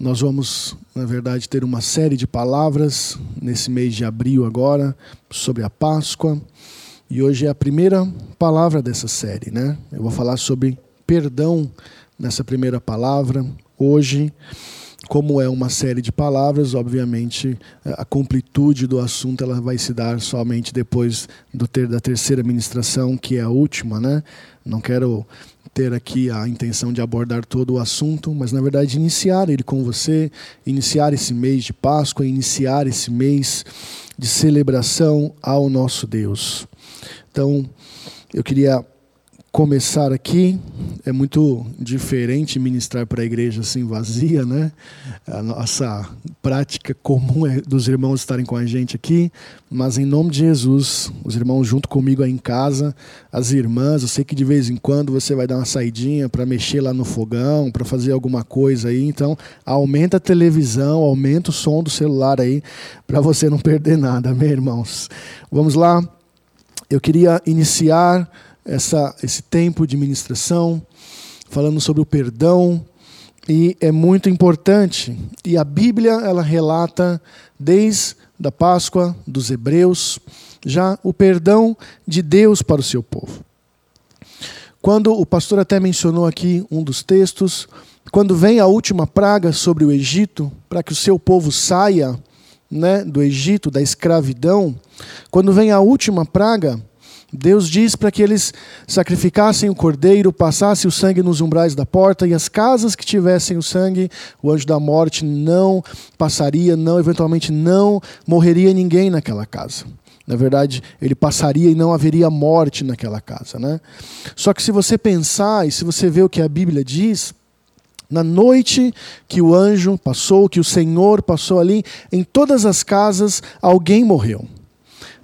Nós vamos, na verdade, ter uma série de palavras nesse mês de abril agora sobre a Páscoa. E hoje é a primeira palavra dessa série, né? Eu vou falar sobre perdão nessa primeira palavra. Hoje, como é uma série de palavras, obviamente a completude do assunto ela vai se dar somente depois do ter da terceira ministração, que é a última, né? Não quero ter aqui a intenção de abordar todo o assunto, mas na verdade iniciar ele com você, iniciar esse mês de Páscoa, iniciar esse mês de celebração ao nosso Deus. Então, eu queria começar aqui. É muito diferente ministrar para a igreja assim vazia, né? A nossa prática comum é dos irmãos estarem com a gente aqui, mas em nome de Jesus, os irmãos junto comigo aí em casa, as irmãs, eu sei que de vez em quando você vai dar uma saidinha para mexer lá no fogão, para fazer alguma coisa aí, então aumenta a televisão, aumenta o som do celular aí para você não perder nada, meus irmãos. Vamos lá. Eu queria iniciar essa, esse tempo de ministração, falando sobre o perdão, e é muito importante. E a Bíblia ela relata desde a Páscoa dos Hebreus já o perdão de Deus para o seu povo. Quando o pastor até mencionou aqui um dos textos, quando vem a última praga sobre o Egito, para que o seu povo saia né, do Egito, da escravidão, quando vem a última praga, Deus diz para que eles sacrificassem o cordeiro, passassem o sangue nos umbrais da porta, e as casas que tivessem o sangue, o anjo da morte não passaria, não, eventualmente não morreria ninguém naquela casa. Na verdade, ele passaria e não haveria morte naquela casa. Né? Só que se você pensar e se você ver o que a Bíblia diz, na noite que o anjo passou, que o Senhor passou ali, em todas as casas alguém morreu.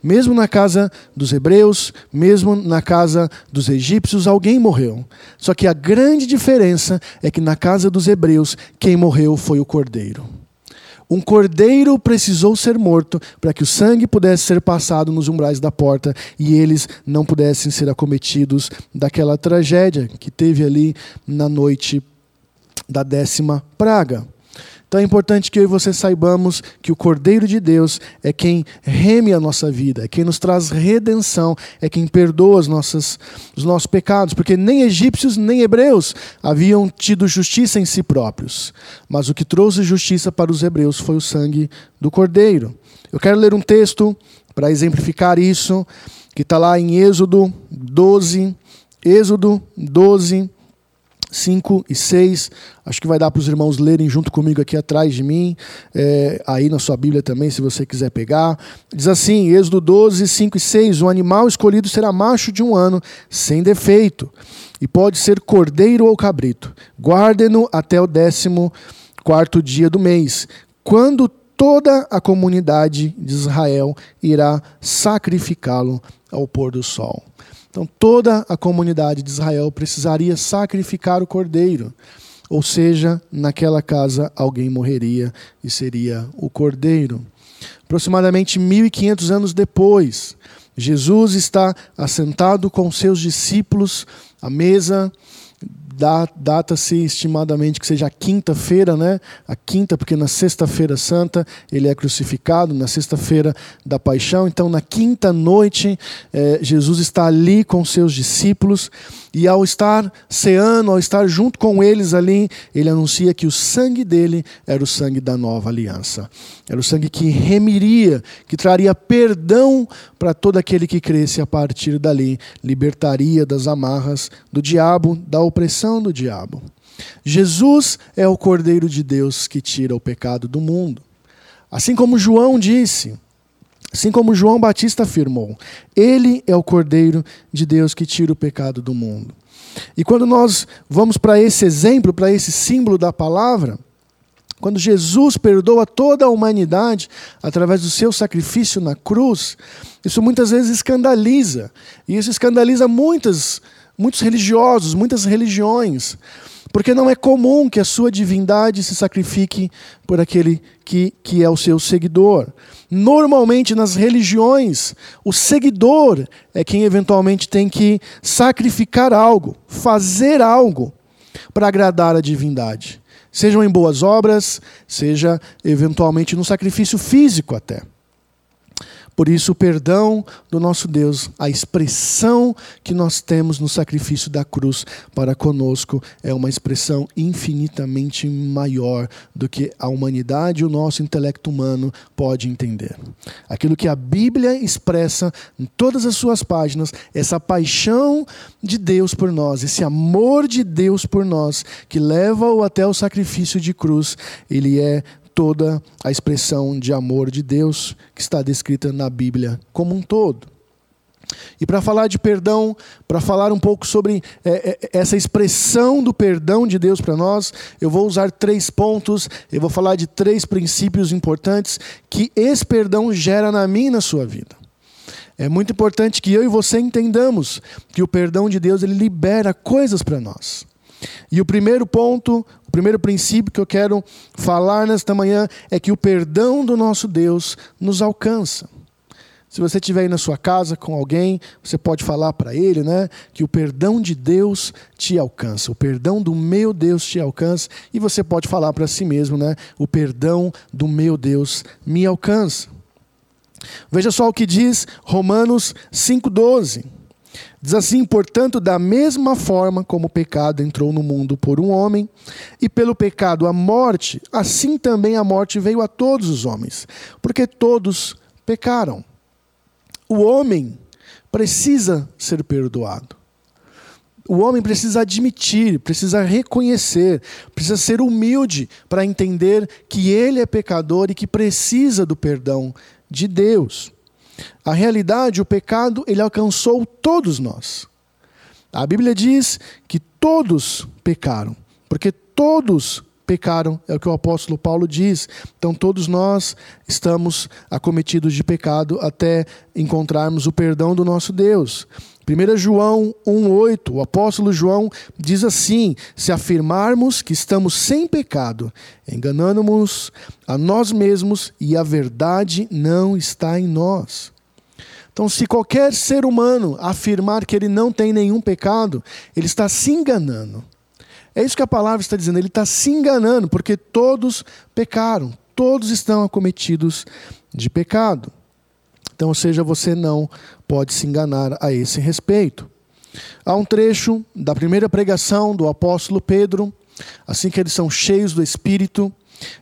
Mesmo na casa dos hebreus, mesmo na casa dos egípcios, alguém morreu. Só que a grande diferença é que na casa dos hebreus, quem morreu foi o cordeiro. Um cordeiro precisou ser morto para que o sangue pudesse ser passado nos umbrais da porta e eles não pudessem ser acometidos daquela tragédia que teve ali na noite da décima praga. Então é importante que eu e você saibamos que o Cordeiro de Deus é quem reme a nossa vida, é quem nos traz redenção, é quem perdoa as nossas, os nossos pecados, porque nem egípcios nem hebreus haviam tido justiça em si próprios, mas o que trouxe justiça para os hebreus foi o sangue do Cordeiro. Eu quero ler um texto para exemplificar isso, que está lá em Êxodo 12, Êxodo 12, 5 e 6. Acho que vai dar para os irmãos lerem junto comigo aqui atrás de mim, é, aí na sua Bíblia também, se você quiser pegar. Diz assim, Êxodo 12, 5 e 6: O animal escolhido será macho de um ano, sem defeito, e pode ser cordeiro ou cabrito. Guardem-no até o décimo quarto dia do mês, quando toda a comunidade de Israel irá sacrificá-lo ao pôr do sol. Então toda a comunidade de Israel precisaria sacrificar o cordeiro. Ou seja, naquela casa alguém morreria e seria o cordeiro. Aproximadamente 1500 anos depois, Jesus está assentado com seus discípulos à mesa data-se estimadamente que seja a quinta-feira, né? A quinta, porque na sexta-feira santa ele é crucificado, na sexta-feira da paixão. Então, na quinta noite, eh, Jesus está ali com seus discípulos e ao estar ceando, ao estar junto com eles ali, ele anuncia que o sangue dele era o sangue da nova aliança. Era o sangue que remiria, que traria perdão para todo aquele que cresce a partir dali, libertaria das amarras do diabo, da opressão do diabo. Jesus é o Cordeiro de Deus que tira o pecado do mundo. Assim como João disse, Assim como João Batista afirmou, ele é o Cordeiro de Deus que tira o pecado do mundo. E quando nós vamos para esse exemplo, para esse símbolo da palavra, quando Jesus perdoa toda a humanidade através do seu sacrifício na cruz, isso muitas vezes escandaliza. E isso escandaliza muitas, muitos religiosos, muitas religiões. Porque não é comum que a sua divindade se sacrifique por aquele que, que é o seu seguidor. Normalmente nas religiões, o seguidor é quem eventualmente tem que sacrificar algo, fazer algo para agradar a divindade. Sejam em boas obras, seja eventualmente no sacrifício físico até. Por isso, o perdão do nosso Deus, a expressão que nós temos no sacrifício da cruz para conosco, é uma expressão infinitamente maior do que a humanidade e o nosso intelecto humano pode entender. Aquilo que a Bíblia expressa em todas as suas páginas, essa paixão de Deus por nós, esse amor de Deus por nós, que leva-o até o sacrifício de cruz, ele é toda a expressão de amor de Deus que está descrita na Bíblia como um todo. E para falar de perdão, para falar um pouco sobre é, é, essa expressão do perdão de Deus para nós, eu vou usar três pontos, eu vou falar de três princípios importantes que esse perdão gera na minha e na sua vida. É muito importante que eu e você entendamos que o perdão de Deus ele libera coisas para nós. E o primeiro ponto, o primeiro princípio que eu quero falar nesta manhã é que o perdão do nosso Deus nos alcança. Se você estiver aí na sua casa com alguém, você pode falar para ele, né, que o perdão de Deus te alcança. O perdão do meu Deus te alcança e você pode falar para si mesmo, né, o perdão do meu Deus me alcança. Veja só o que diz Romanos 5:12. Diz assim: portanto, da mesma forma como o pecado entrou no mundo por um homem, e pelo pecado a morte, assim também a morte veio a todos os homens, porque todos pecaram. O homem precisa ser perdoado. O homem precisa admitir, precisa reconhecer, precisa ser humilde para entender que ele é pecador e que precisa do perdão de Deus. A realidade, o pecado, ele alcançou todos nós. A Bíblia diz que todos pecaram, porque todos pecaram, é o que o apóstolo Paulo diz. Então todos nós estamos acometidos de pecado até encontrarmos o perdão do nosso Deus. 1 João 1,8, o apóstolo João diz assim: Se afirmarmos que estamos sem pecado, enganamos a nós mesmos e a verdade não está em nós. Então, se qualquer ser humano afirmar que ele não tem nenhum pecado, ele está se enganando. É isso que a palavra está dizendo, ele está se enganando, porque todos pecaram, todos estão acometidos de pecado. Então, seja, você não pode se enganar a esse respeito. Há um trecho da primeira pregação do apóstolo Pedro, assim que eles são cheios do Espírito.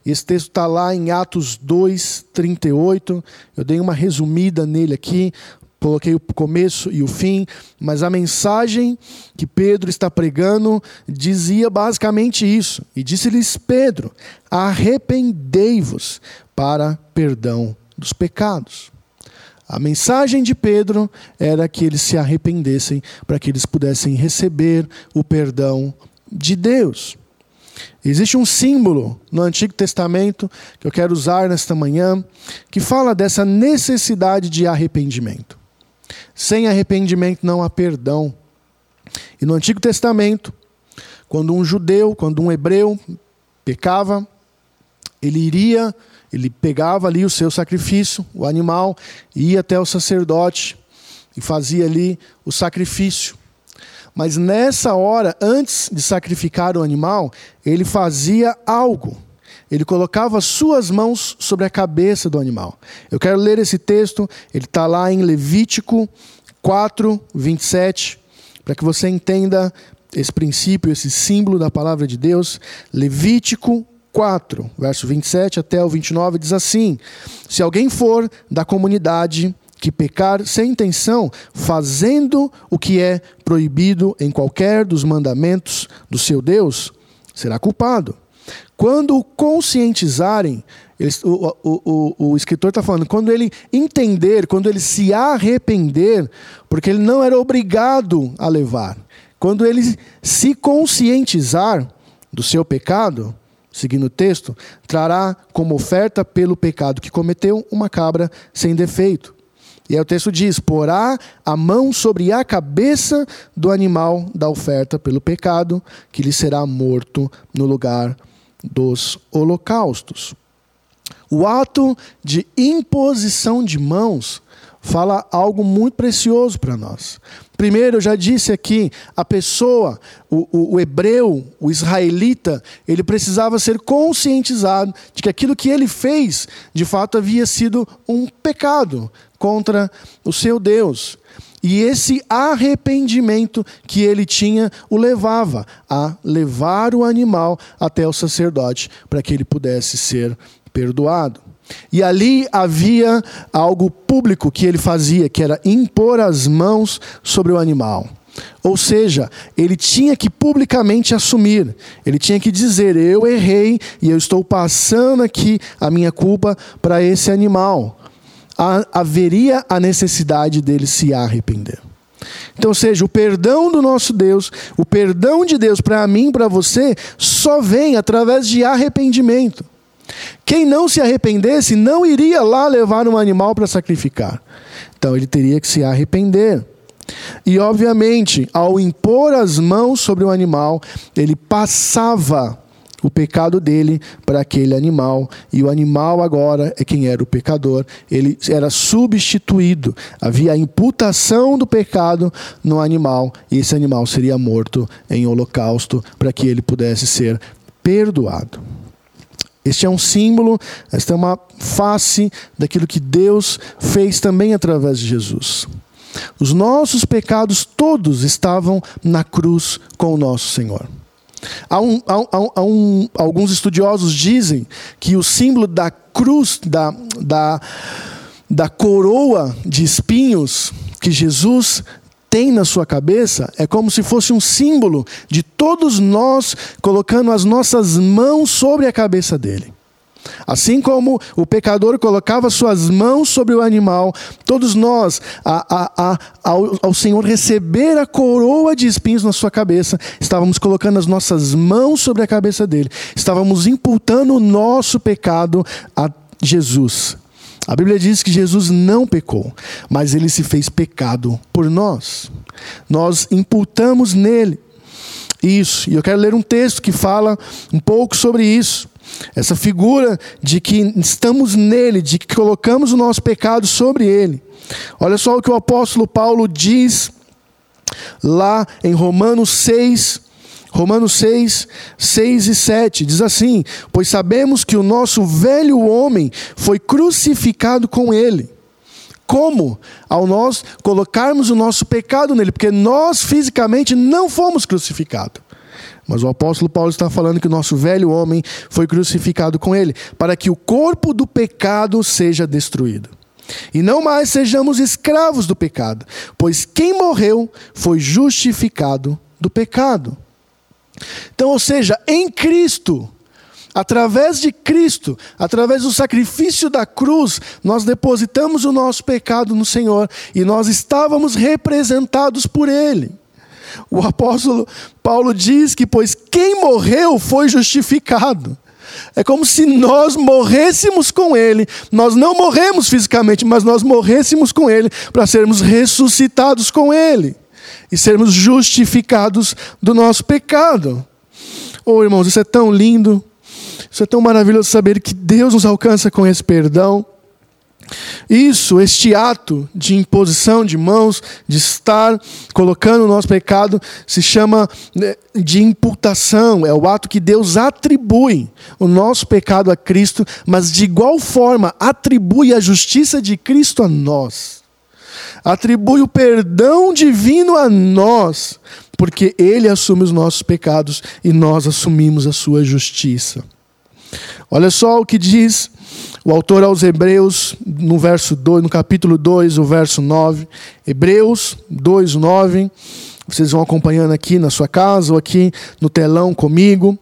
Esse texto está lá em Atos 2, 38. Eu dei uma resumida nele aqui, coloquei o começo e o fim, mas a mensagem que Pedro está pregando dizia basicamente isso. E disse-lhes Pedro: arrependei-vos para perdão dos pecados. A mensagem de Pedro era que eles se arrependessem para que eles pudessem receber o perdão de Deus. Existe um símbolo no Antigo Testamento que eu quero usar nesta manhã que fala dessa necessidade de arrependimento. Sem arrependimento não há perdão. E no Antigo Testamento, quando um judeu, quando um hebreu pecava, ele iria ele pegava ali o seu sacrifício, o animal, ia até o sacerdote e fazia ali o sacrifício. Mas nessa hora, antes de sacrificar o animal, ele fazia algo. Ele colocava suas mãos sobre a cabeça do animal. Eu quero ler esse texto, ele está lá em Levítico 4, 27, para que você entenda esse princípio, esse símbolo da palavra de Deus. Levítico 4, verso 27 até o 29, diz assim: Se alguém for da comunidade que pecar sem intenção, fazendo o que é proibido em qualquer dos mandamentos do seu Deus, será culpado. Quando conscientizarem, eles, o, o, o, o escritor está falando, quando ele entender, quando ele se arrepender, porque ele não era obrigado a levar, quando ele se conscientizar do seu pecado, seguindo o texto, trará como oferta pelo pecado que cometeu uma cabra sem defeito. E aí o texto diz: porá a mão sobre a cabeça do animal da oferta pelo pecado, que lhe será morto no lugar dos holocaustos. O ato de imposição de mãos fala algo muito precioso para nós. Primeiro, eu já disse aqui, a pessoa, o, o, o, hebreu, o israelita, ele precisava ser conscientizado de que aquilo que ele fez, de fato, havia sido um pecado contra o seu Deus. E esse arrependimento que ele tinha o levava a levar o animal até o sacerdote para que ele pudesse ser perdoado. E ali havia algo público que ele fazia, que era impor as mãos sobre o animal. Ou seja, ele tinha que publicamente assumir, ele tinha que dizer: Eu errei e eu estou passando aqui a minha culpa para esse animal. haveria a necessidade dele se arrepender. Então, seja, o perdão do nosso Deus, o perdão de Deus para mim, para você, só vem através de arrependimento. Quem não se arrependesse não iria lá levar um animal para sacrificar. Então ele teria que se arrepender. E, obviamente, ao impor as mãos sobre o animal, ele passava o pecado dele para aquele animal, e o animal agora é quem era o pecador, ele era substituído. Havia a imputação do pecado no animal, e esse animal seria morto em holocausto para que ele pudesse ser perdoado. Este é um símbolo, esta é uma face daquilo que Deus fez também através de Jesus. Os nossos pecados todos estavam na cruz com o nosso Senhor. Há um, há, um, alguns estudiosos dizem que o símbolo da cruz, da, da, da coroa de espinhos que Jesus tem na sua cabeça é como se fosse um símbolo de todos nós colocando as nossas mãos sobre a cabeça dele. Assim como o pecador colocava suas mãos sobre o animal, todos nós, a, a, a, ao, ao, Senhor receber a coroa de espinhos na sua cabeça, estávamos colocando as nossas mãos sobre a cabeça dele, estávamos imputando o nosso pecado a Jesus. A Bíblia diz que Jesus não pecou, mas ele se fez pecado por nós. Nós imputamos nele isso. E eu quero ler um texto que fala um pouco sobre isso. Essa figura de que estamos nele, de que colocamos o nosso pecado sobre ele. Olha só o que o apóstolo Paulo diz lá em Romanos 6, Romanos 6, 6 e 7 diz assim: Pois sabemos que o nosso velho homem foi crucificado com ele. Como? Ao nós colocarmos o nosso pecado nele, porque nós fisicamente não fomos crucificados. Mas o apóstolo Paulo está falando que o nosso velho homem foi crucificado com ele, para que o corpo do pecado seja destruído. E não mais sejamos escravos do pecado, pois quem morreu foi justificado do pecado. Então, ou seja, em Cristo, através de Cristo, através do sacrifício da cruz, nós depositamos o nosso pecado no Senhor e nós estávamos representados por Ele. O apóstolo Paulo diz que, pois quem morreu foi justificado. É como se nós morrêssemos com Ele. Nós não morremos fisicamente, mas nós morrêssemos com Ele para sermos ressuscitados com Ele e sermos justificados do nosso pecado. Oh, irmãos, isso é tão lindo, isso é tão maravilhoso saber que Deus nos alcança com esse perdão. Isso, este ato de imposição de mãos, de estar colocando o nosso pecado, se chama né, de imputação. É o ato que Deus atribui o nosso pecado a Cristo, mas de igual forma atribui a justiça de Cristo a nós atribui o perdão divino a nós, porque Ele assume os nossos pecados e nós assumimos a sua justiça. Olha só o que diz o autor aos Hebreus, no verso 2, no capítulo 2, o verso 9. Hebreus 2, 9. Vocês vão acompanhando aqui na sua casa ou aqui no telão comigo.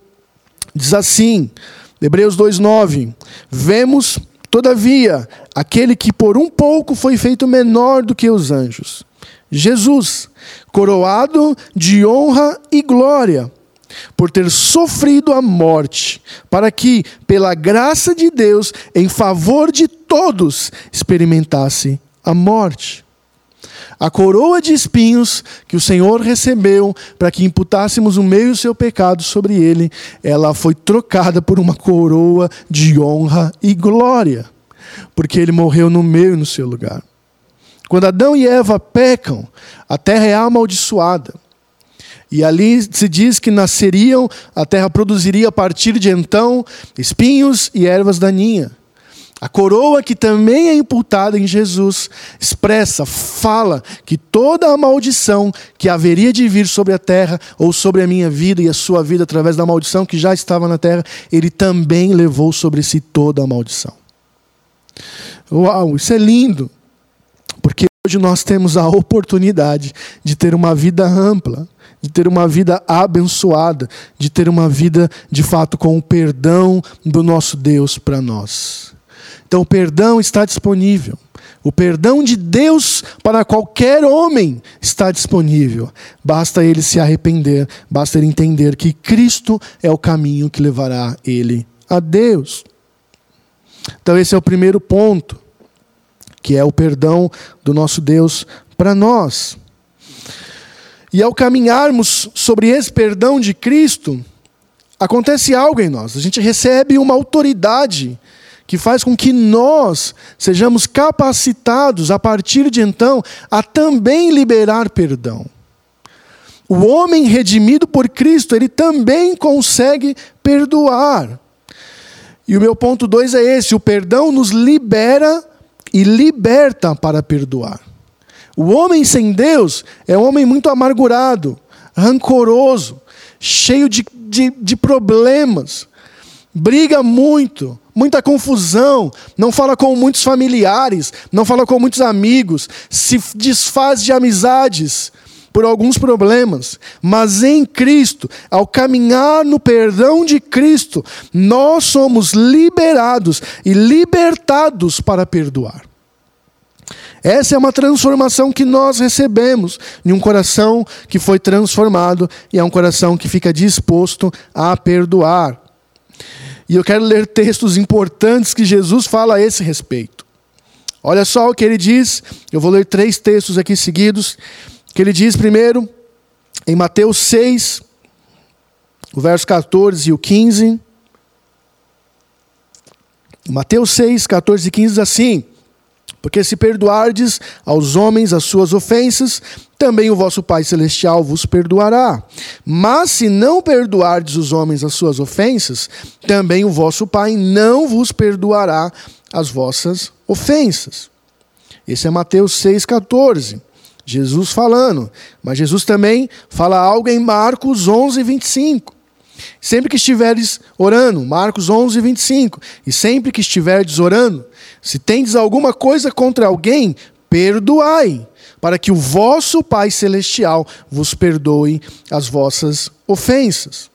Diz assim, Hebreus 2, 9. Vemos Todavia, aquele que por um pouco foi feito menor do que os anjos, Jesus, coroado de honra e glória, por ter sofrido a morte, para que, pela graça de Deus, em favor de todos, experimentasse a morte. A coroa de espinhos que o Senhor recebeu para que imputássemos o meio do seu pecado sobre ele, ela foi trocada por uma coroa de honra e glória, porque ele morreu no meio no seu lugar. Quando Adão e Eva pecam, a terra é amaldiçoada. E ali se diz que nasceriam, a terra produziria a partir de então espinhos e ervas daninhas. A coroa que também é imputada em Jesus expressa, fala que toda a maldição que haveria de vir sobre a terra ou sobre a minha vida e a sua vida através da maldição que já estava na terra, ele também levou sobre si toda a maldição. Uau, isso é lindo. Porque hoje nós temos a oportunidade de ter uma vida ampla, de ter uma vida abençoada, de ter uma vida de fato com o perdão do nosso Deus para nós. Então, o perdão está disponível. O perdão de Deus para qualquer homem está disponível. Basta ele se arrepender, basta ele entender que Cristo é o caminho que levará ele a Deus. Então, esse é o primeiro ponto, que é o perdão do nosso Deus para nós. E ao caminharmos sobre esse perdão de Cristo, acontece algo em nós. A gente recebe uma autoridade que faz com que nós sejamos capacitados, a partir de então, a também liberar perdão. O homem redimido por Cristo, ele também consegue perdoar. E o meu ponto dois é esse: o perdão nos libera e liberta para perdoar. O homem sem Deus é um homem muito amargurado, rancoroso, cheio de, de, de problemas, briga muito, muita confusão, não fala com muitos familiares, não fala com muitos amigos, se desfaz de amizades por alguns problemas, mas em Cristo, ao caminhar no perdão de Cristo, nós somos liberados e libertados para perdoar. Essa é uma transformação que nós recebemos em um coração que foi transformado e é um coração que fica disposto a perdoar. E eu quero ler textos importantes que Jesus fala a esse respeito. Olha só o que ele diz, eu vou ler três textos aqui seguidos, que ele diz primeiro, em Mateus 6, o verso 14 e o 15. Mateus 6, 14 e 15 diz assim: porque se perdoardes aos homens as suas ofensas, também o vosso Pai Celestial vos perdoará. Mas se não perdoardes os homens as suas ofensas, também o vosso Pai não vos perdoará as vossas ofensas. Esse é Mateus 6,14. Jesus falando. Mas Jesus também fala algo em Marcos 11, 25. Sempre que estiveres orando, Marcos 11, 25. E sempre que estiveres orando, se tendes alguma coisa contra alguém, perdoai, para que o vosso Pai Celestial vos perdoe as vossas ofensas.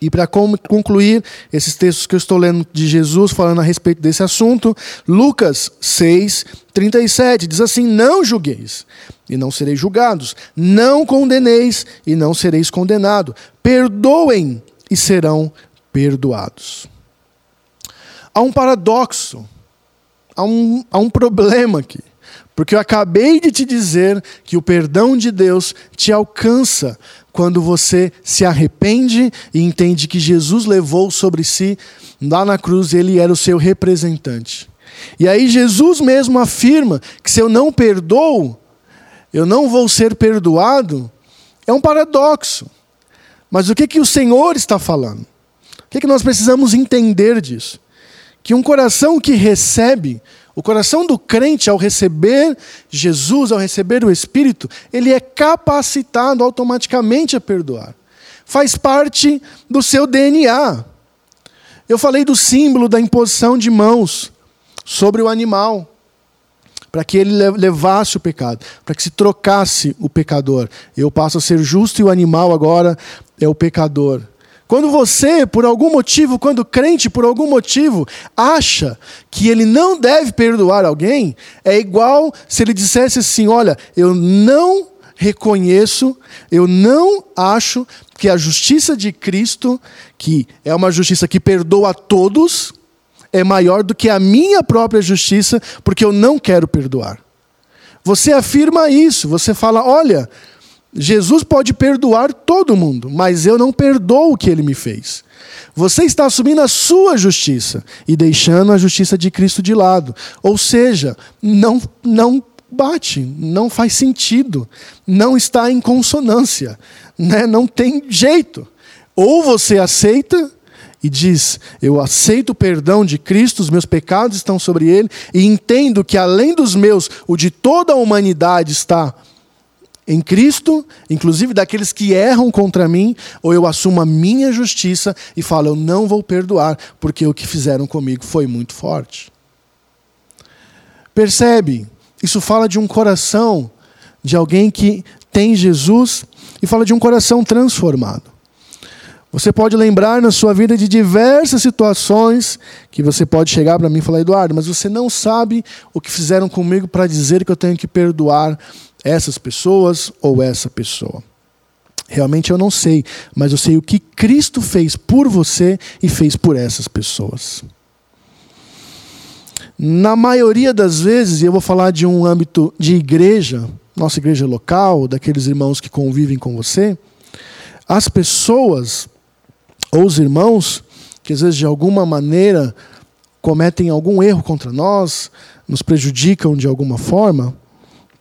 E para concluir esses textos que eu estou lendo de Jesus falando a respeito desse assunto, Lucas 6, 37 diz assim: Não julgueis, e não sereis julgados, não condeneis, e não sereis condenados, perdoem, e serão perdoados. Há um paradoxo há um, há um problema aqui. Porque eu acabei de te dizer que o perdão de Deus te alcança quando você se arrepende e entende que Jesus levou sobre si, lá na cruz, ele era o seu representante. E aí Jesus mesmo afirma que se eu não perdoo, eu não vou ser perdoado. É um paradoxo. Mas o que, que o Senhor está falando? O que, que nós precisamos entender disso? que um coração que recebe, o coração do crente, ao receber Jesus, ao receber o Espírito, ele é capacitado automaticamente a perdoar. Faz parte do seu DNA. Eu falei do símbolo da imposição de mãos sobre o animal, para que ele levasse o pecado, para que se trocasse o pecador. Eu passo a ser justo e o animal agora é o pecador. Quando você, por algum motivo, quando crente, por algum motivo, acha que ele não deve perdoar alguém, é igual se ele dissesse assim: Olha, eu não reconheço, eu não acho que a justiça de Cristo, que é uma justiça que perdoa a todos, é maior do que a minha própria justiça, porque eu não quero perdoar. Você afirma isso, você fala: Olha Jesus pode perdoar todo mundo, mas eu não perdoo o que ele me fez. Você está assumindo a sua justiça e deixando a justiça de Cristo de lado. Ou seja, não, não bate, não faz sentido, não está em consonância, né? não tem jeito. Ou você aceita e diz: Eu aceito o perdão de Cristo, os meus pecados estão sobre ele, e entendo que além dos meus, o de toda a humanidade está em Cristo, inclusive daqueles que erram contra mim, ou eu assumo a minha justiça e falo: Eu não vou perdoar, porque o que fizeram comigo foi muito forte. Percebe? Isso fala de um coração de alguém que tem Jesus e fala de um coração transformado. Você pode lembrar na sua vida de diversas situações que você pode chegar para mim e falar, Eduardo, mas você não sabe o que fizeram comigo para dizer que eu tenho que perdoar essas pessoas ou essa pessoa. Realmente eu não sei, mas eu sei o que Cristo fez por você e fez por essas pessoas. Na maioria das vezes, e eu vou falar de um âmbito de igreja, nossa igreja local, daqueles irmãos que convivem com você, as pessoas ou os irmãos que às vezes de alguma maneira cometem algum erro contra nós, nos prejudicam de alguma forma,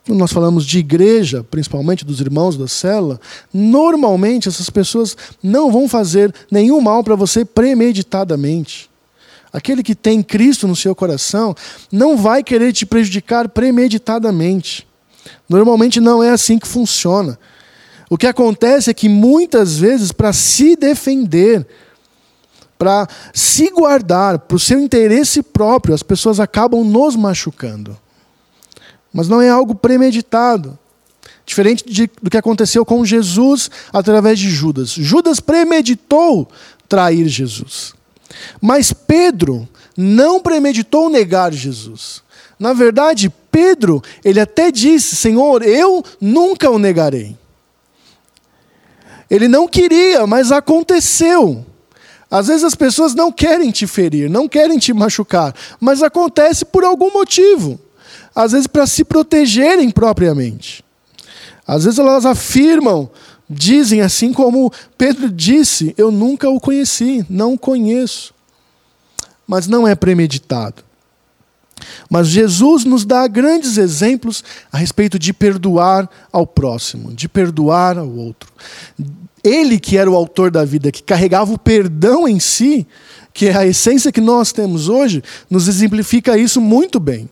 quando nós falamos de igreja, principalmente dos irmãos da célula, normalmente essas pessoas não vão fazer nenhum mal para você premeditadamente. Aquele que tem Cristo no seu coração não vai querer te prejudicar premeditadamente. Normalmente não é assim que funciona. O que acontece é que muitas vezes, para se defender, para se guardar, para o seu interesse próprio, as pessoas acabam nos machucando. Mas não é algo premeditado. Diferente de, do que aconteceu com Jesus através de Judas. Judas premeditou trair Jesus. Mas Pedro não premeditou negar Jesus. Na verdade, Pedro, ele até disse: Senhor, eu nunca o negarei. Ele não queria, mas aconteceu. Às vezes as pessoas não querem te ferir, não querem te machucar, mas acontece por algum motivo. Às vezes para se protegerem propriamente. Às vezes elas afirmam, dizem assim como Pedro disse: Eu nunca o conheci, não o conheço. Mas não é premeditado. Mas Jesus nos dá grandes exemplos a respeito de perdoar ao próximo, de perdoar ao outro. Ele, que era o autor da vida, que carregava o perdão em si, que é a essência que nós temos hoje, nos exemplifica isso muito bem.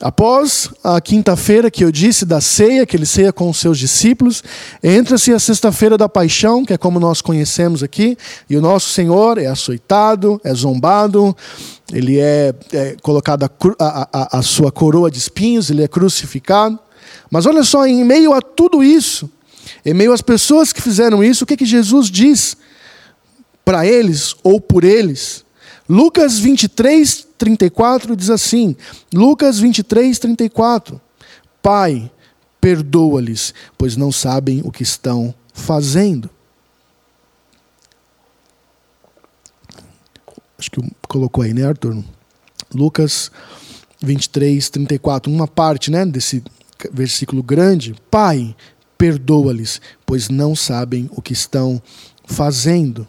Após a quinta-feira que eu disse da ceia, que ele ceia com os seus discípulos, entra-se a sexta-feira da paixão, que é como nós conhecemos aqui, e o nosso Senhor é açoitado, é zombado, ele é, é colocado a, a, a sua coroa de espinhos, ele é crucificado. Mas olha só, em meio a tudo isso, em meio às pessoas que fizeram isso, o que, que Jesus diz para eles ou por eles? Lucas 23, 34 diz assim: Lucas 23, 34. Pai, perdoa-lhes, pois não sabem o que estão fazendo. Acho que colocou aí, né, Arthur? Lucas 23, 34. Uma parte né, desse versículo grande. Pai, perdoa-lhes, pois não sabem o que estão fazendo.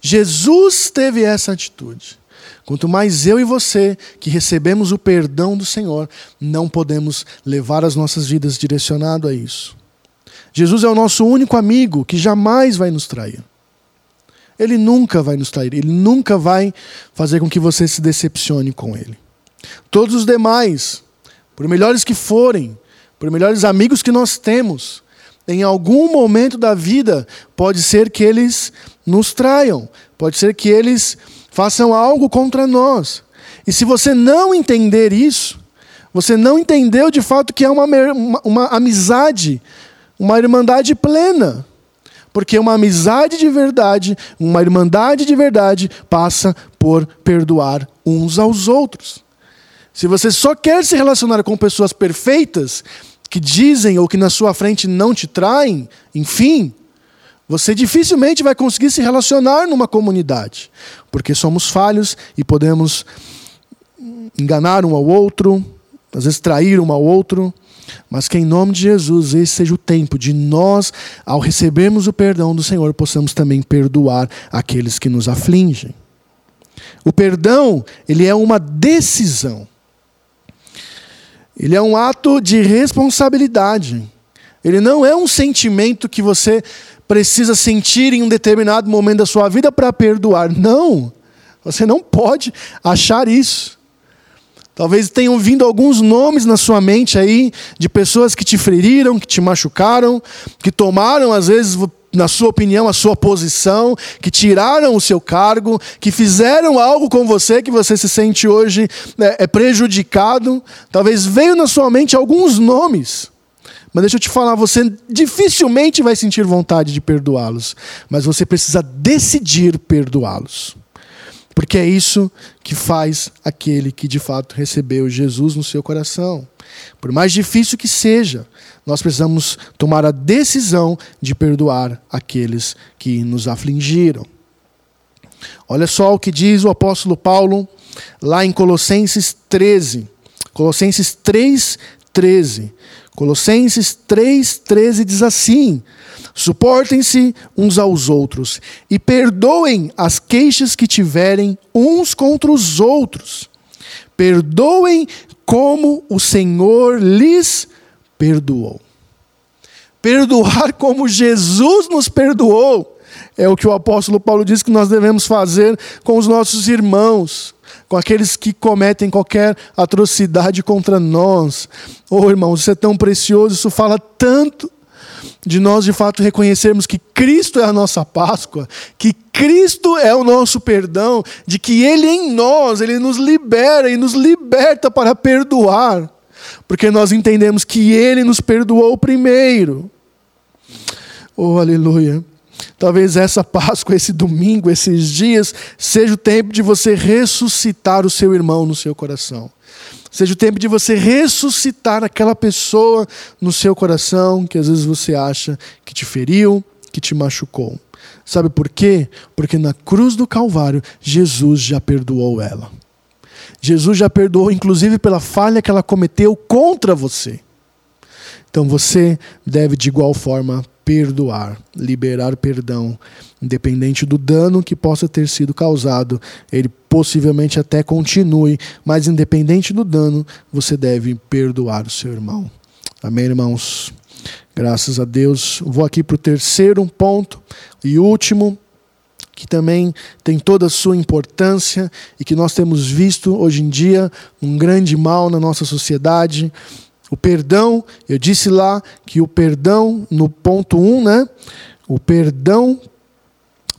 Jesus teve essa atitude. Quanto mais eu e você, que recebemos o perdão do Senhor, não podemos levar as nossas vidas direcionado a isso. Jesus é o nosso único amigo que jamais vai nos trair. Ele nunca vai nos trair, ele nunca vai fazer com que você se decepcione com ele. Todos os demais, por melhores que forem, por melhores amigos que nós temos, em algum momento da vida, pode ser que eles nos traiam, pode ser que eles façam algo contra nós. E se você não entender isso, você não entendeu de fato que é uma, uma, uma amizade, uma irmandade plena. Porque uma amizade de verdade, uma irmandade de verdade, passa por perdoar uns aos outros. Se você só quer se relacionar com pessoas perfeitas, que dizem ou que na sua frente não te traem, enfim, você dificilmente vai conseguir se relacionar numa comunidade, porque somos falhos e podemos enganar um ao outro, às vezes trair um ao outro, mas que em nome de Jesus esse seja o tempo de nós, ao recebermos o perdão do Senhor, possamos também perdoar aqueles que nos afligem. O perdão, ele é uma decisão. Ele é um ato de responsabilidade. Ele não é um sentimento que você precisa sentir em um determinado momento da sua vida para perdoar. Não. Você não pode achar isso. Talvez tenham vindo alguns nomes na sua mente aí de pessoas que te feriram, que te machucaram, que tomaram, às vezes, na sua opinião, a sua posição, que tiraram o seu cargo, que fizeram algo com você que você se sente hoje né, é prejudicado. Talvez veio na sua mente alguns nomes. Mas deixa eu te falar, você dificilmente vai sentir vontade de perdoá-los, mas você precisa decidir perdoá-los. Porque é isso que faz aquele que de fato recebeu Jesus no seu coração. Por mais difícil que seja, nós precisamos tomar a decisão de perdoar aqueles que nos afligiram. Olha só o que diz o apóstolo Paulo lá em Colossenses 13. Colossenses 3, 13. Colossenses 3, 13 diz assim: Suportem-se uns aos outros e perdoem as queixas que tiverem uns contra os outros. Perdoem como o Senhor lhes perdoou. Perdoar como Jesus nos perdoou é o que o apóstolo Paulo diz que nós devemos fazer com os nossos irmãos, com aqueles que cometem qualquer atrocidade contra nós. Oh, irmãos, isso é tão precioso, isso fala tanto de nós de fato reconhecermos que Cristo é a nossa Páscoa, que Cristo é o nosso perdão, de que Ele em nós, Ele nos libera e nos liberta para perdoar, porque nós entendemos que Ele nos perdoou primeiro. Oh, aleluia. Talvez essa Páscoa, esse domingo, esses dias, seja o tempo de você ressuscitar o seu irmão no seu coração. Seja o tempo de você ressuscitar aquela pessoa no seu coração que às vezes você acha que te feriu, que te machucou. Sabe por quê? Porque na cruz do Calvário, Jesus já perdoou ela. Jesus já perdoou, inclusive pela falha que ela cometeu contra você. Então você deve, de igual forma, perdoar, liberar perdão, independente do dano que possa ter sido causado, ele possivelmente até continue, mas independente do dano, você deve perdoar o seu irmão. Amém, irmãos? Graças a Deus. Vou aqui para o terceiro ponto e último, que também tem toda a sua importância e que nós temos visto hoje em dia um grande mal na nossa sociedade o perdão, eu disse lá que o perdão, no ponto 1, um, né? O perdão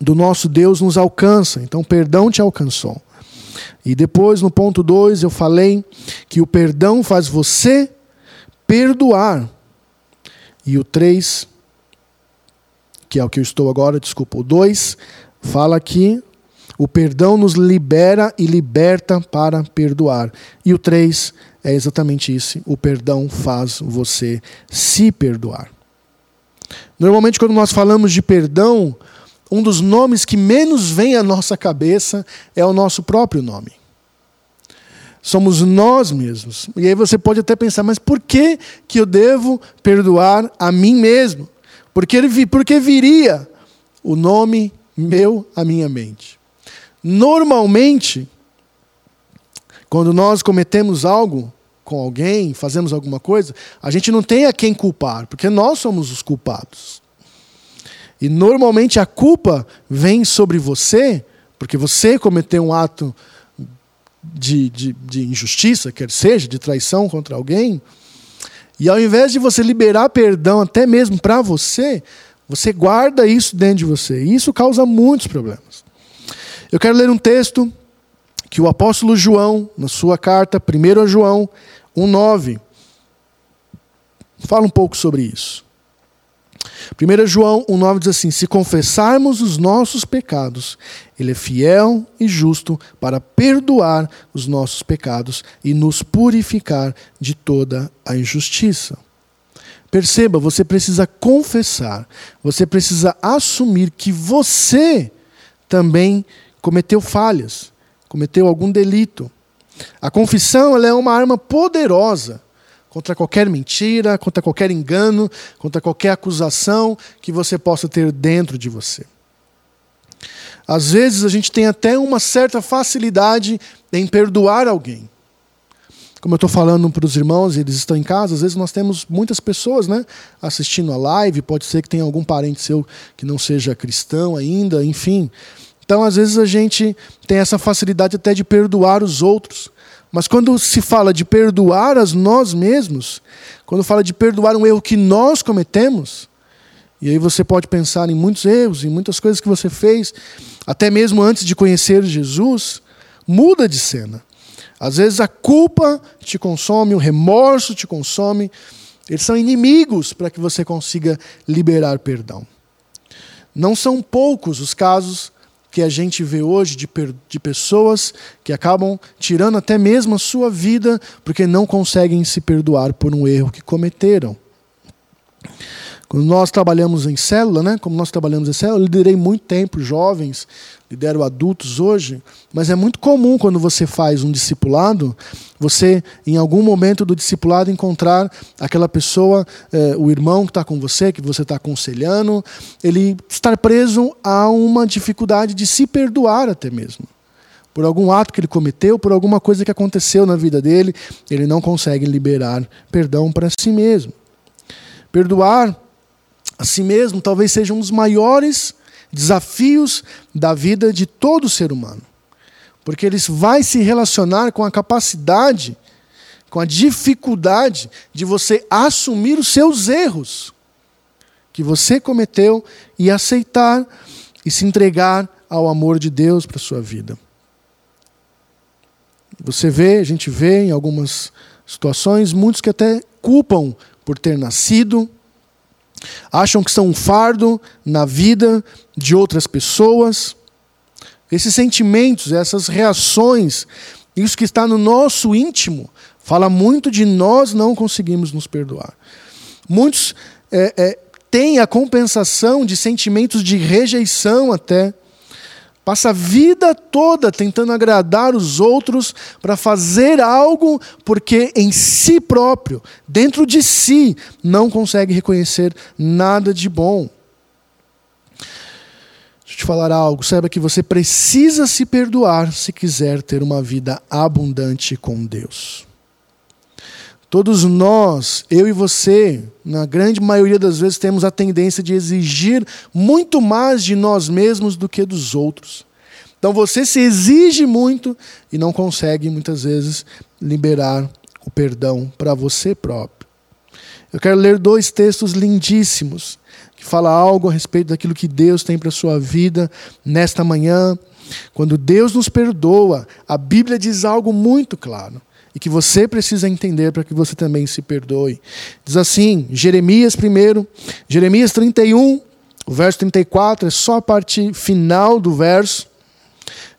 do nosso Deus nos alcança. Então, perdão te alcançou. E depois, no ponto 2, eu falei que o perdão faz você perdoar. E o 3, que é o que eu estou agora, desculpa, o 2, fala que o perdão nos libera e liberta para perdoar. E o 3 é exatamente isso. O perdão faz você se perdoar. Normalmente, quando nós falamos de perdão, um dos nomes que menos vem à nossa cabeça é o nosso próprio nome. Somos nós mesmos. E aí você pode até pensar, mas por que, que eu devo perdoar a mim mesmo? Porque, porque viria o nome meu à minha mente. Normalmente, quando nós cometemos algo com alguém, fazemos alguma coisa, a gente não tem a quem culpar, porque nós somos os culpados. E normalmente a culpa vem sobre você, porque você cometeu um ato de, de, de injustiça, quer seja, de traição contra alguém, e ao invés de você liberar perdão até mesmo para você, você guarda isso dentro de você. E isso causa muitos problemas. Eu quero ler um texto que o apóstolo João, na sua carta, 1 João 1,9, fala um pouco sobre isso. 1 João 1,9 diz assim: Se confessarmos os nossos pecados, Ele é fiel e justo para perdoar os nossos pecados e nos purificar de toda a injustiça. Perceba, você precisa confessar, você precisa assumir que você também cometeu falhas, cometeu algum delito. A confissão é uma arma poderosa contra qualquer mentira, contra qualquer engano, contra qualquer acusação que você possa ter dentro de você. Às vezes a gente tem até uma certa facilidade em perdoar alguém. Como eu estou falando para os irmãos, eles estão em casa, às vezes nós temos muitas pessoas né, assistindo a live, pode ser que tenha algum parente seu que não seja cristão ainda, enfim. Então, às vezes, a gente tem essa facilidade até de perdoar os outros. Mas quando se fala de perdoar a nós mesmos, quando fala de perdoar um erro que nós cometemos, e aí você pode pensar em muitos erros, em muitas coisas que você fez, até mesmo antes de conhecer Jesus, muda de cena. Às vezes a culpa te consome, o remorso te consome. Eles são inimigos para que você consiga liberar perdão. Não são poucos os casos que a gente vê hoje de, de pessoas que acabam tirando até mesmo a sua vida porque não conseguem se perdoar por um erro que cometeram. Quando nós trabalhamos em célula, né? Como nós trabalhamos em célula, eu liderei muito tempo jovens, lidero adultos hoje, mas é muito comum quando você faz um discipulado, você, em algum momento do discipulado, encontrar aquela pessoa, eh, o irmão que está com você, que você está aconselhando, ele estar preso a uma dificuldade de se perdoar até mesmo. Por algum ato que ele cometeu, por alguma coisa que aconteceu na vida dele, ele não consegue liberar perdão para si mesmo. Perdoar a si mesmo talvez seja um dos maiores desafios da vida de todo ser humano. Porque ele vai se relacionar com a capacidade, com a dificuldade de você assumir os seus erros que você cometeu e aceitar e se entregar ao amor de Deus para a sua vida. Você vê, a gente vê em algumas situações, muitos que até culpam por ter nascido, acham que são um fardo na vida de outras pessoas. Esses sentimentos, essas reações, isso que está no nosso íntimo, fala muito de nós não conseguimos nos perdoar. Muitos é, é, têm a compensação de sentimentos de rejeição até Passa a vida toda tentando agradar os outros para fazer algo porque em si próprio, dentro de si, não consegue reconhecer nada de bom. Deixa eu te falar algo. Saiba que você precisa se perdoar se quiser ter uma vida abundante com Deus. Todos nós, eu e você, na grande maioria das vezes, temos a tendência de exigir muito mais de nós mesmos do que dos outros. Então você se exige muito e não consegue, muitas vezes, liberar o perdão para você próprio. Eu quero ler dois textos lindíssimos que falam algo a respeito daquilo que Deus tem para a sua vida nesta manhã. Quando Deus nos perdoa, a Bíblia diz algo muito claro e que você precisa entender para que você também se perdoe. Diz assim, Jeremias primeiro, Jeremias 31, o verso 34, é só a parte final do verso.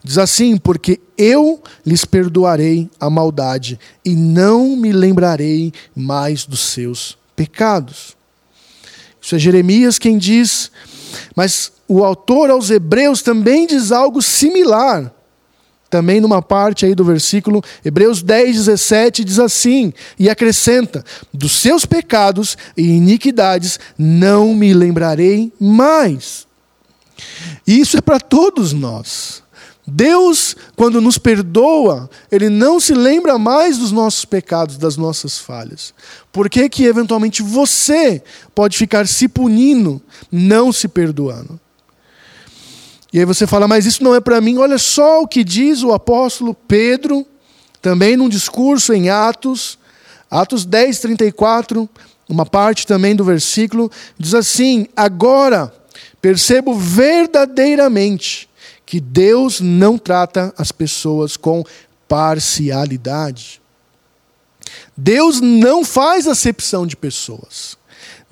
Diz assim: Porque eu lhes perdoarei a maldade e não me lembrarei mais dos seus pecados. Isso é Jeremias quem diz, mas o autor aos Hebreus também diz algo similar também numa parte aí do versículo, Hebreus 10, 17, diz assim, e acrescenta: dos seus pecados e iniquidades não me lembrarei mais. E isso é para todos nós. Deus, quando nos perdoa, Ele não se lembra mais dos nossos pecados, das nossas falhas. Por que, que eventualmente você pode ficar se punindo, não se perdoando? E aí você fala, mas isso não é para mim. Olha só o que diz o apóstolo Pedro, também num discurso em Atos, Atos 10, 34, uma parte também do versículo, diz assim: Agora percebo verdadeiramente que Deus não trata as pessoas com parcialidade. Deus não faz acepção de pessoas.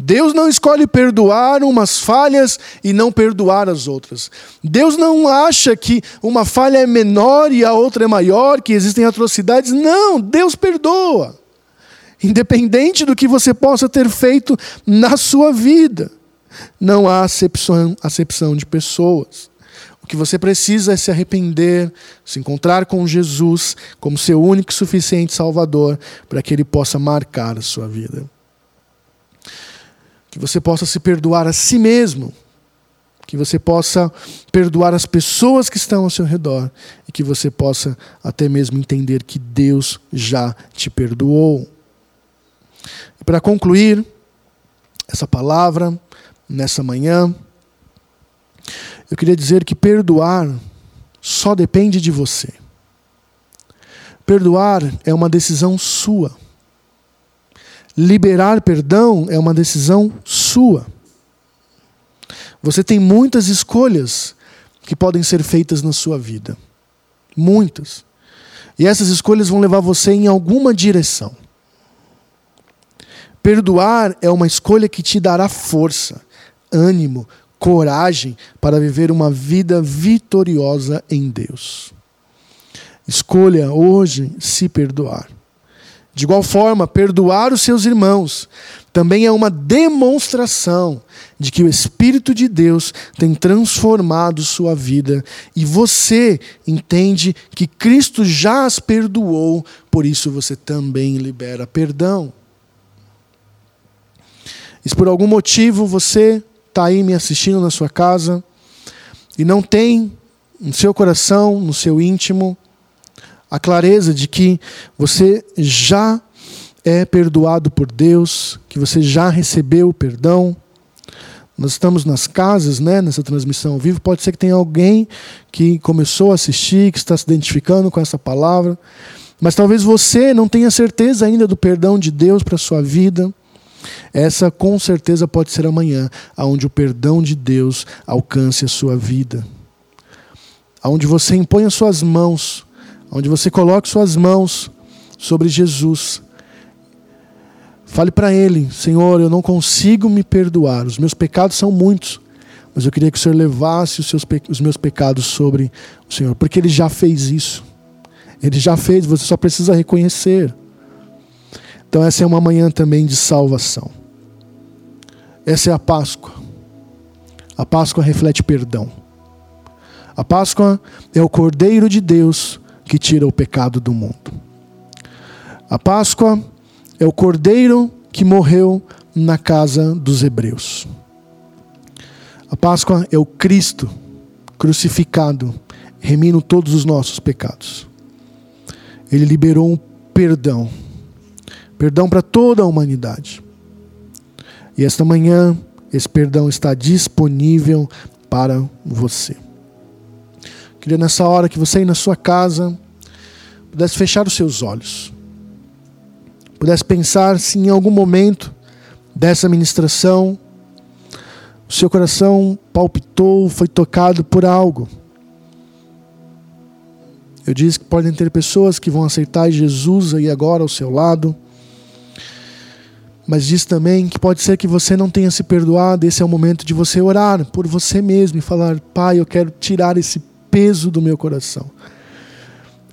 Deus não escolhe perdoar umas falhas e não perdoar as outras. Deus não acha que uma falha é menor e a outra é maior, que existem atrocidades. Não, Deus perdoa. Independente do que você possa ter feito na sua vida. Não há acepção, acepção de pessoas. O que você precisa é se arrepender, se encontrar com Jesus como seu único e suficiente Salvador, para que Ele possa marcar a sua vida que você possa se perdoar a si mesmo, que você possa perdoar as pessoas que estão ao seu redor e que você possa até mesmo entender que Deus já te perdoou. E para concluir essa palavra nessa manhã, eu queria dizer que perdoar só depende de você. Perdoar é uma decisão sua. Liberar perdão é uma decisão sua. Você tem muitas escolhas que podem ser feitas na sua vida. Muitas. E essas escolhas vão levar você em alguma direção. Perdoar é uma escolha que te dará força, ânimo, coragem para viver uma vida vitoriosa em Deus. Escolha hoje se perdoar. De igual forma, perdoar os seus irmãos também é uma demonstração de que o Espírito de Deus tem transformado sua vida e você entende que Cristo já as perdoou, por isso você também libera perdão. E se por algum motivo você está aí me assistindo na sua casa e não tem no seu coração, no seu íntimo, a clareza de que você já é perdoado por Deus, que você já recebeu o perdão. Nós estamos nas casas, né, nessa transmissão ao vivo. Pode ser que tenha alguém que começou a assistir, que está se identificando com essa palavra, mas talvez você não tenha certeza ainda do perdão de Deus para sua vida. Essa com certeza pode ser amanhã, aonde o perdão de Deus alcance a sua vida. Aonde você impõe as suas mãos onde você coloque suas mãos sobre Jesus. Fale para Ele: Senhor, eu não consigo me perdoar, os meus pecados são muitos, mas eu queria que o Senhor levasse os, seus, os meus pecados sobre o Senhor, porque Ele já fez isso. Ele já fez, você só precisa reconhecer. Então, essa é uma manhã também de salvação. Essa é a Páscoa. A Páscoa reflete perdão. A Páscoa é o Cordeiro de Deus que tira o pecado do mundo. A Páscoa é o cordeiro que morreu na casa dos hebreus. A Páscoa é o Cristo crucificado, remindo todos os nossos pecados. Ele liberou um perdão, perdão para toda a humanidade. E esta manhã, esse perdão está disponível para você. Queria nessa hora que você aí na sua casa pudesse fechar os seus olhos. Pudesse pensar se em algum momento dessa ministração o seu coração palpitou, foi tocado por algo. Eu disse que podem ter pessoas que vão aceitar Jesus aí agora ao seu lado. Mas diz também que pode ser que você não tenha se perdoado. Esse é o momento de você orar por você mesmo e falar: Pai, eu quero tirar esse peso do meu coração.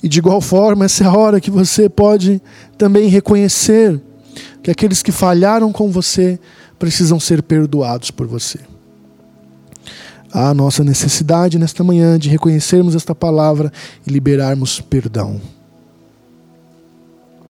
E de igual forma, essa é a hora que você pode também reconhecer que aqueles que falharam com você precisam ser perdoados por você. Há a nossa necessidade nesta manhã de reconhecermos esta palavra e liberarmos perdão.